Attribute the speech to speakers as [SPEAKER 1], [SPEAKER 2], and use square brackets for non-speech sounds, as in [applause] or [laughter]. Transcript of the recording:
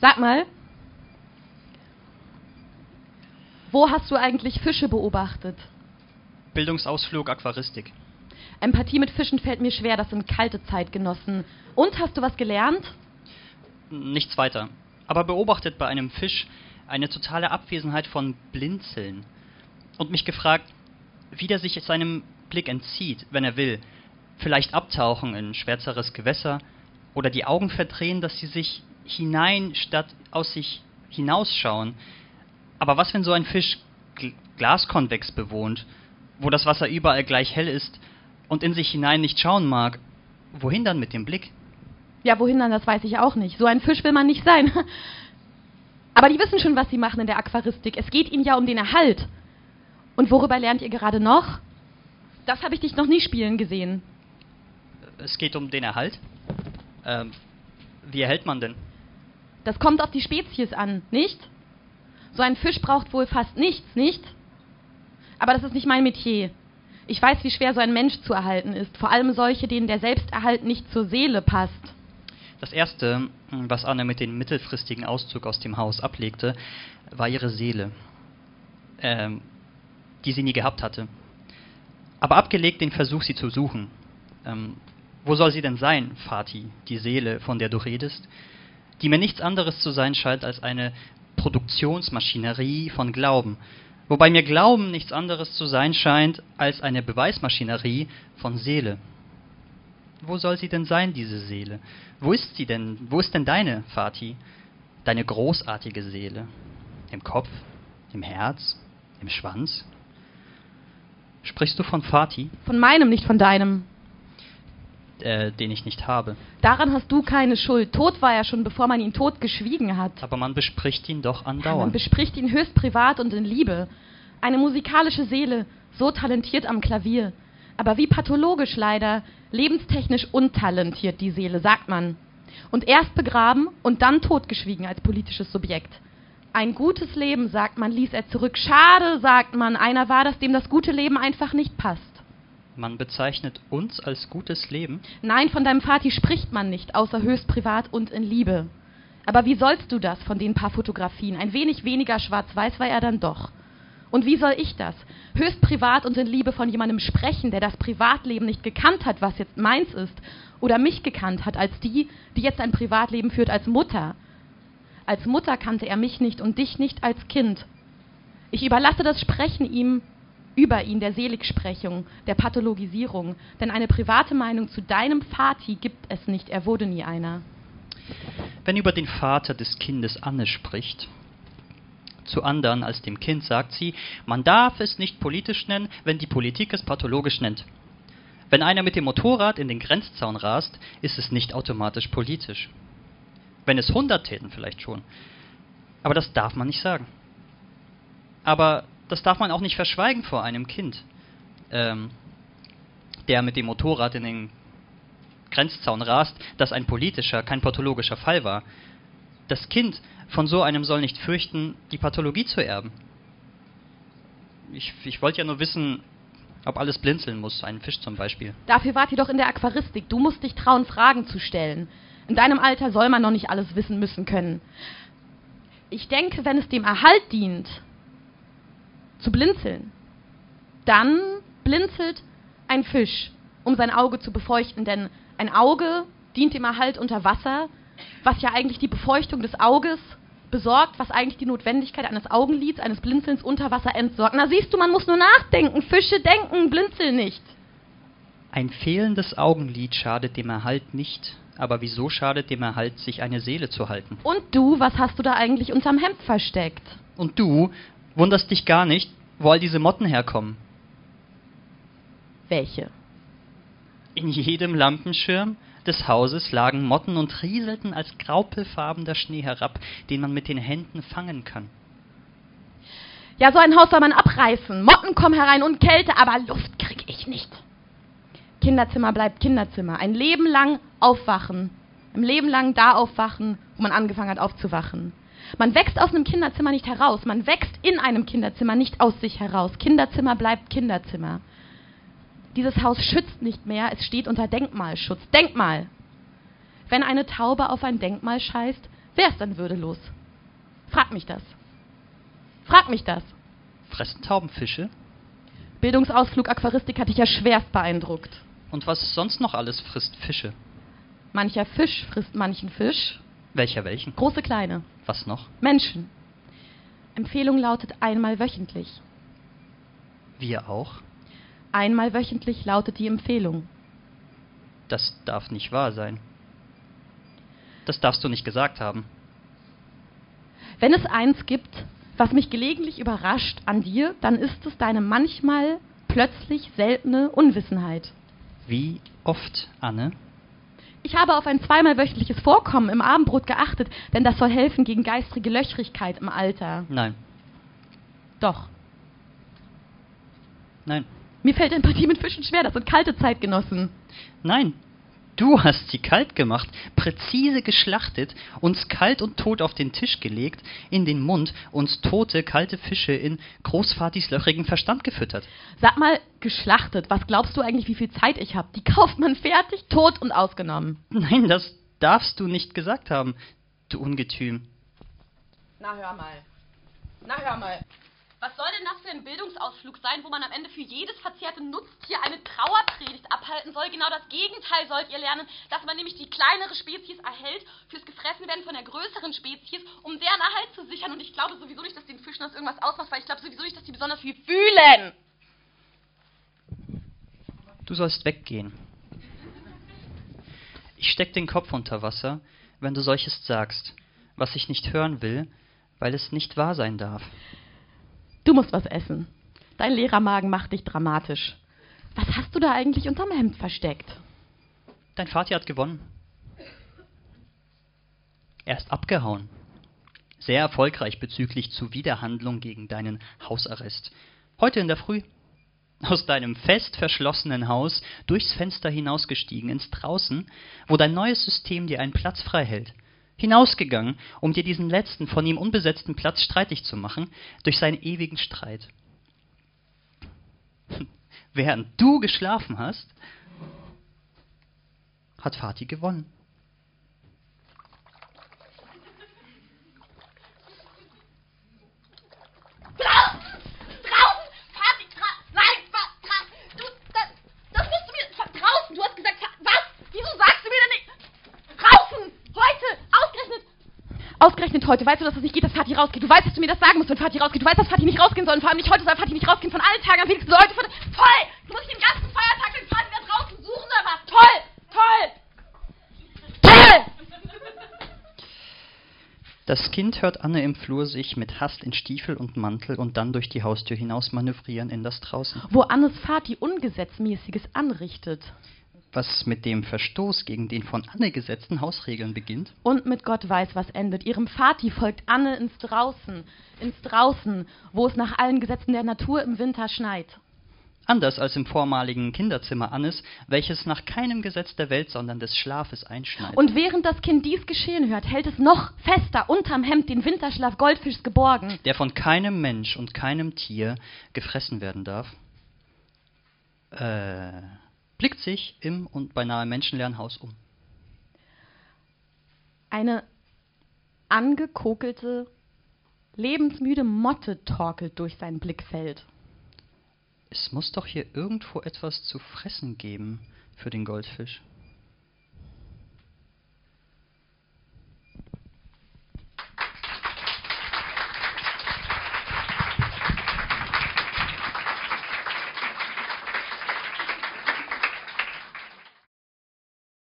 [SPEAKER 1] Sag mal, wo hast du eigentlich Fische beobachtet?
[SPEAKER 2] Bildungsausflug Aquaristik.
[SPEAKER 1] Empathie mit Fischen fällt mir schwer, das sind kalte Zeitgenossen. Und hast du was gelernt?
[SPEAKER 2] Nichts weiter. Aber beobachtet bei einem Fisch eine totale Abwesenheit von Blinzeln. Und mich gefragt, wie der sich seinem Blick entzieht, wenn er will. Vielleicht abtauchen in schwärzeres Gewässer oder die Augen verdrehen, dass sie sich hinein statt aus sich hinausschauen. Aber was, wenn so ein Fisch gl glaskonvex bewohnt, wo das Wasser überall gleich hell ist und in sich hinein nicht schauen mag? Wohin dann mit dem Blick?
[SPEAKER 1] Ja, wohin dann, das weiß ich auch nicht. So ein Fisch will man nicht sein. [laughs] Aber die wissen schon, was sie machen in der Aquaristik. Es geht ihnen ja um den Erhalt. Und worüber lernt ihr gerade noch? Das habe ich dich noch nie spielen gesehen.
[SPEAKER 2] Es geht um den Erhalt? Ähm, wie erhält man denn?
[SPEAKER 1] Das kommt auf die Spezies an, nicht? So ein Fisch braucht wohl fast nichts, nicht? Aber das ist nicht mein Metier. Ich weiß, wie schwer so ein Mensch zu erhalten ist, vor allem solche, denen der Selbsterhalt nicht zur Seele passt.
[SPEAKER 2] Das Erste, was Anne mit dem mittelfristigen Auszug aus dem Haus ablegte, war ihre Seele, ähm, die sie nie gehabt hatte. Aber abgelegt den Versuch, sie zu suchen. Ähm, wo soll sie denn sein, Fatih, die Seele, von der du redest, die mir nichts anderes zu sein scheint als eine Produktionsmaschinerie von Glauben, wobei mir Glauben nichts anderes zu sein scheint als eine Beweismaschinerie von Seele. Wo soll sie denn sein, diese Seele? Wo ist sie denn? Wo ist denn deine, Fatih? Deine großartige Seele? Im Kopf? Im Herz? Im Schwanz? Sprichst du von Fatih?
[SPEAKER 1] Von meinem, nicht von deinem.
[SPEAKER 2] Äh, den ich nicht habe.
[SPEAKER 1] Daran hast du keine Schuld. Tot war er schon, bevor man ihn tot geschwiegen hat.
[SPEAKER 2] Aber man bespricht ihn doch
[SPEAKER 1] Ja, man
[SPEAKER 2] andauernd.
[SPEAKER 1] bespricht ihn höchst privat und in Liebe. Eine musikalische Seele, so talentiert am Klavier. Aber wie pathologisch leider, lebenstechnisch untalentiert die Seele, sagt man. Und erst begraben und dann totgeschwiegen als politisches Subjekt. Ein gutes Leben, sagt man, ließ er zurück. Schade, sagt man, einer war das, dem das gute Leben einfach nicht passt.
[SPEAKER 2] Man bezeichnet uns als gutes Leben.
[SPEAKER 1] Nein, von deinem Vati spricht man nicht, außer höchst privat und in Liebe. Aber wie sollst du das von den paar Fotografien? Ein wenig weniger schwarz-weiß war er dann doch. Und wie soll ich das? Höchst privat und in Liebe von jemandem sprechen, der das Privatleben nicht gekannt hat, was jetzt meins ist, oder mich gekannt hat als die, die jetzt ein Privatleben führt als Mutter. Als Mutter kannte er mich nicht und dich nicht als Kind. Ich überlasse das Sprechen ihm über ihn, der Seligsprechung, der Pathologisierung. Denn eine private Meinung zu deinem Vati gibt es nicht, er wurde nie einer.
[SPEAKER 2] Wenn über den Vater des Kindes Anne spricht, zu anderen als dem Kind sagt sie, man darf es nicht politisch nennen, wenn die Politik es pathologisch nennt. Wenn einer mit dem Motorrad in den Grenzzaun rast, ist es nicht automatisch politisch. Wenn es hundert täten, vielleicht schon. Aber das darf man nicht sagen. Aber das darf man auch nicht verschweigen vor einem Kind, ähm, der mit dem Motorrad in den Grenzzaun rast, dass ein politischer, kein pathologischer Fall war. Das Kind von so einem soll nicht fürchten, die Pathologie zu erben. Ich, ich wollte ja nur wissen, ob alles blinzeln muss, einen Fisch zum Beispiel.
[SPEAKER 1] Dafür wart ihr doch in der Aquaristik. Du musst dich trauen, Fragen zu stellen. In deinem Alter soll man noch nicht alles wissen müssen können. Ich denke, wenn es dem Erhalt dient, zu blinzeln, dann blinzelt ein Fisch, um sein Auge zu befeuchten. Denn ein Auge dient dem Erhalt unter Wasser, was ja eigentlich die Befeuchtung des Auges besorgt, was eigentlich die Notwendigkeit eines Augenlids, eines Blinzelns unter Wasser entsorgt. Na siehst du, man muss nur nachdenken. Fische denken, blinzeln nicht.
[SPEAKER 2] Ein fehlendes Augenlid schadet dem Erhalt nicht, aber wieso schadet dem Erhalt, sich eine Seele zu halten?
[SPEAKER 1] Und du, was hast du da eigentlich unterm Hemd versteckt?
[SPEAKER 2] Und du wunderst dich gar nicht, wo all diese Motten herkommen.
[SPEAKER 1] Welche?
[SPEAKER 2] In jedem Lampenschirm des Hauses lagen Motten und rieselten als graupelfarbener Schnee herab, den man mit den Händen fangen kann.
[SPEAKER 1] Ja, so ein Haus soll man abreißen. Motten kommen herein und Kälte, aber Luft krieg ich nicht. Kinderzimmer bleibt Kinderzimmer. Ein Leben lang aufwachen. Ein Leben lang da aufwachen, wo man angefangen hat aufzuwachen. Man wächst aus einem Kinderzimmer nicht heraus. Man wächst in einem Kinderzimmer nicht aus sich heraus. Kinderzimmer bleibt Kinderzimmer. Dieses Haus schützt nicht mehr, es steht unter Denkmalschutz. Denkmal! Wenn eine Taube auf ein Denkmal scheißt, Wer ist dann würdelos? Frag mich das. Frag mich das.
[SPEAKER 2] Fressen Tauben Fische?
[SPEAKER 1] Bildungsausflug Aquaristik hat dich ja schwerst beeindruckt.
[SPEAKER 2] Und was sonst noch alles frisst Fische?
[SPEAKER 1] Mancher Fisch frisst manchen Fisch.
[SPEAKER 2] Welcher welchen?
[SPEAKER 1] Große, kleine.
[SPEAKER 2] Was noch?
[SPEAKER 1] Menschen. Empfehlung lautet einmal wöchentlich.
[SPEAKER 2] Wir auch?
[SPEAKER 1] Einmal wöchentlich lautet die Empfehlung.
[SPEAKER 2] Das darf nicht wahr sein. Das darfst du nicht gesagt haben.
[SPEAKER 1] Wenn es eins gibt, was mich gelegentlich überrascht an dir, dann ist es deine manchmal plötzlich seltene Unwissenheit.
[SPEAKER 2] Wie oft, Anne?
[SPEAKER 1] Ich habe auf ein zweimal wöchentliches Vorkommen im Abendbrot geachtet, denn das soll helfen gegen geistige Löchrigkeit im Alter.
[SPEAKER 2] Nein,
[SPEAKER 1] Doch.
[SPEAKER 2] nein,
[SPEAKER 1] Mir fällt Empathie mit Fischen schwer, das sind kalte Zeitgenossen.
[SPEAKER 2] nein. Du hast sie kalt gemacht, präzise geschlachtet, uns kalt und tot auf den Tisch gelegt, in den Mund, uns tote, kalte Fische in Großvatis löchrigen Verstand gefüttert.
[SPEAKER 1] Sag mal, geschlachtet, was glaubst du eigentlich, wie viel Zeit ich habe? Die kauft man fertig, tot und ausgenommen.
[SPEAKER 2] Nein, das darfst du nicht gesagt haben, du Ungetüm.
[SPEAKER 1] Na hör mal. Na hör mal. Was soll denn das für ein Bildungsausflug sein, wo man am Ende für jedes verzehrte Nutztier eine Trauerpredigt abhalten soll? Genau das Gegenteil sollt ihr lernen, dass man nämlich die kleinere Spezies erhält fürs Gefressenwerden von der größeren Spezies, um deren Erhalt zu sichern. Und ich glaube sowieso nicht, dass den Fischen das irgendwas ausmacht, weil ich glaube sowieso nicht, dass die besonders viel fühlen.
[SPEAKER 2] Du sollst weggehen. Ich steck den Kopf unter Wasser, wenn du solches sagst, was ich nicht hören will, weil es nicht wahr sein darf.
[SPEAKER 1] Du musst was essen. Dein Lehrermagen macht dich dramatisch. Was hast du da eigentlich unterm Hemd versteckt?
[SPEAKER 2] Dein Vater hat gewonnen. Er ist abgehauen. Sehr erfolgreich bezüglich Zuwiderhandlung gegen deinen Hausarrest. Heute in der Früh. Aus deinem fest verschlossenen Haus durchs Fenster hinausgestiegen ins Draußen, wo dein neues System dir einen Platz frei hält. Hinausgegangen, um dir diesen letzten von ihm unbesetzten Platz streitig zu machen, durch seinen ewigen Streit. Während du geschlafen hast, hat Fatih gewonnen.
[SPEAKER 1] Draußen! Draußen! Party! Dra Nein! Dra dra du, das, das musst du mir... Draußen! Du hast gesagt... Was? Wieso sagst du mir denn nicht... Draußen! Heute! Ausgerechnet... Ausgerechnet heute. Weißt du, dass es nicht geht, dass Fatih rausgeht? Du weißt, dass du mir das sagen musst, wenn Fatih rausgeht. Du weißt, dass Fatih nicht rausgehen soll. Und vor allem nicht heute soll Fatih nicht rausgehen. Von allen Tagen am wenigsten heute. Von... Toll! Jetzt muss ich den ganzen Feiertag den Fatih da draußen suchen oder was? Toll! Toll! Toll!
[SPEAKER 2] Das Kind hört Anne im Flur sich mit Hast in Stiefel und Mantel und dann durch die Haustür hinaus manövrieren in das Draußen.
[SPEAKER 1] Wo Annes Fatih Ungesetzmäßiges anrichtet.
[SPEAKER 2] Was mit dem Verstoß gegen den von Anne gesetzten Hausregeln beginnt.
[SPEAKER 1] Und mit Gott weiß, was endet. Ihrem Vati folgt Anne ins Draußen, ins Draußen, wo es nach allen Gesetzen der Natur im Winter schneit.
[SPEAKER 2] Anders als im vormaligen Kinderzimmer Annes, welches nach keinem Gesetz der Welt, sondern des Schlafes einschneidet.
[SPEAKER 1] Und während das Kind dies geschehen hört, hält es noch fester unterm Hemd den Winterschlaf Goldfischs geborgen.
[SPEAKER 2] der von keinem Mensch und keinem Tier gefressen werden darf, äh, blickt sich im und beinahe menschenleeren Haus um.
[SPEAKER 1] Eine angekokelte, lebensmüde Motte torkelt durch sein Blickfeld.
[SPEAKER 2] Es muss doch hier irgendwo etwas zu fressen geben für den Goldfisch.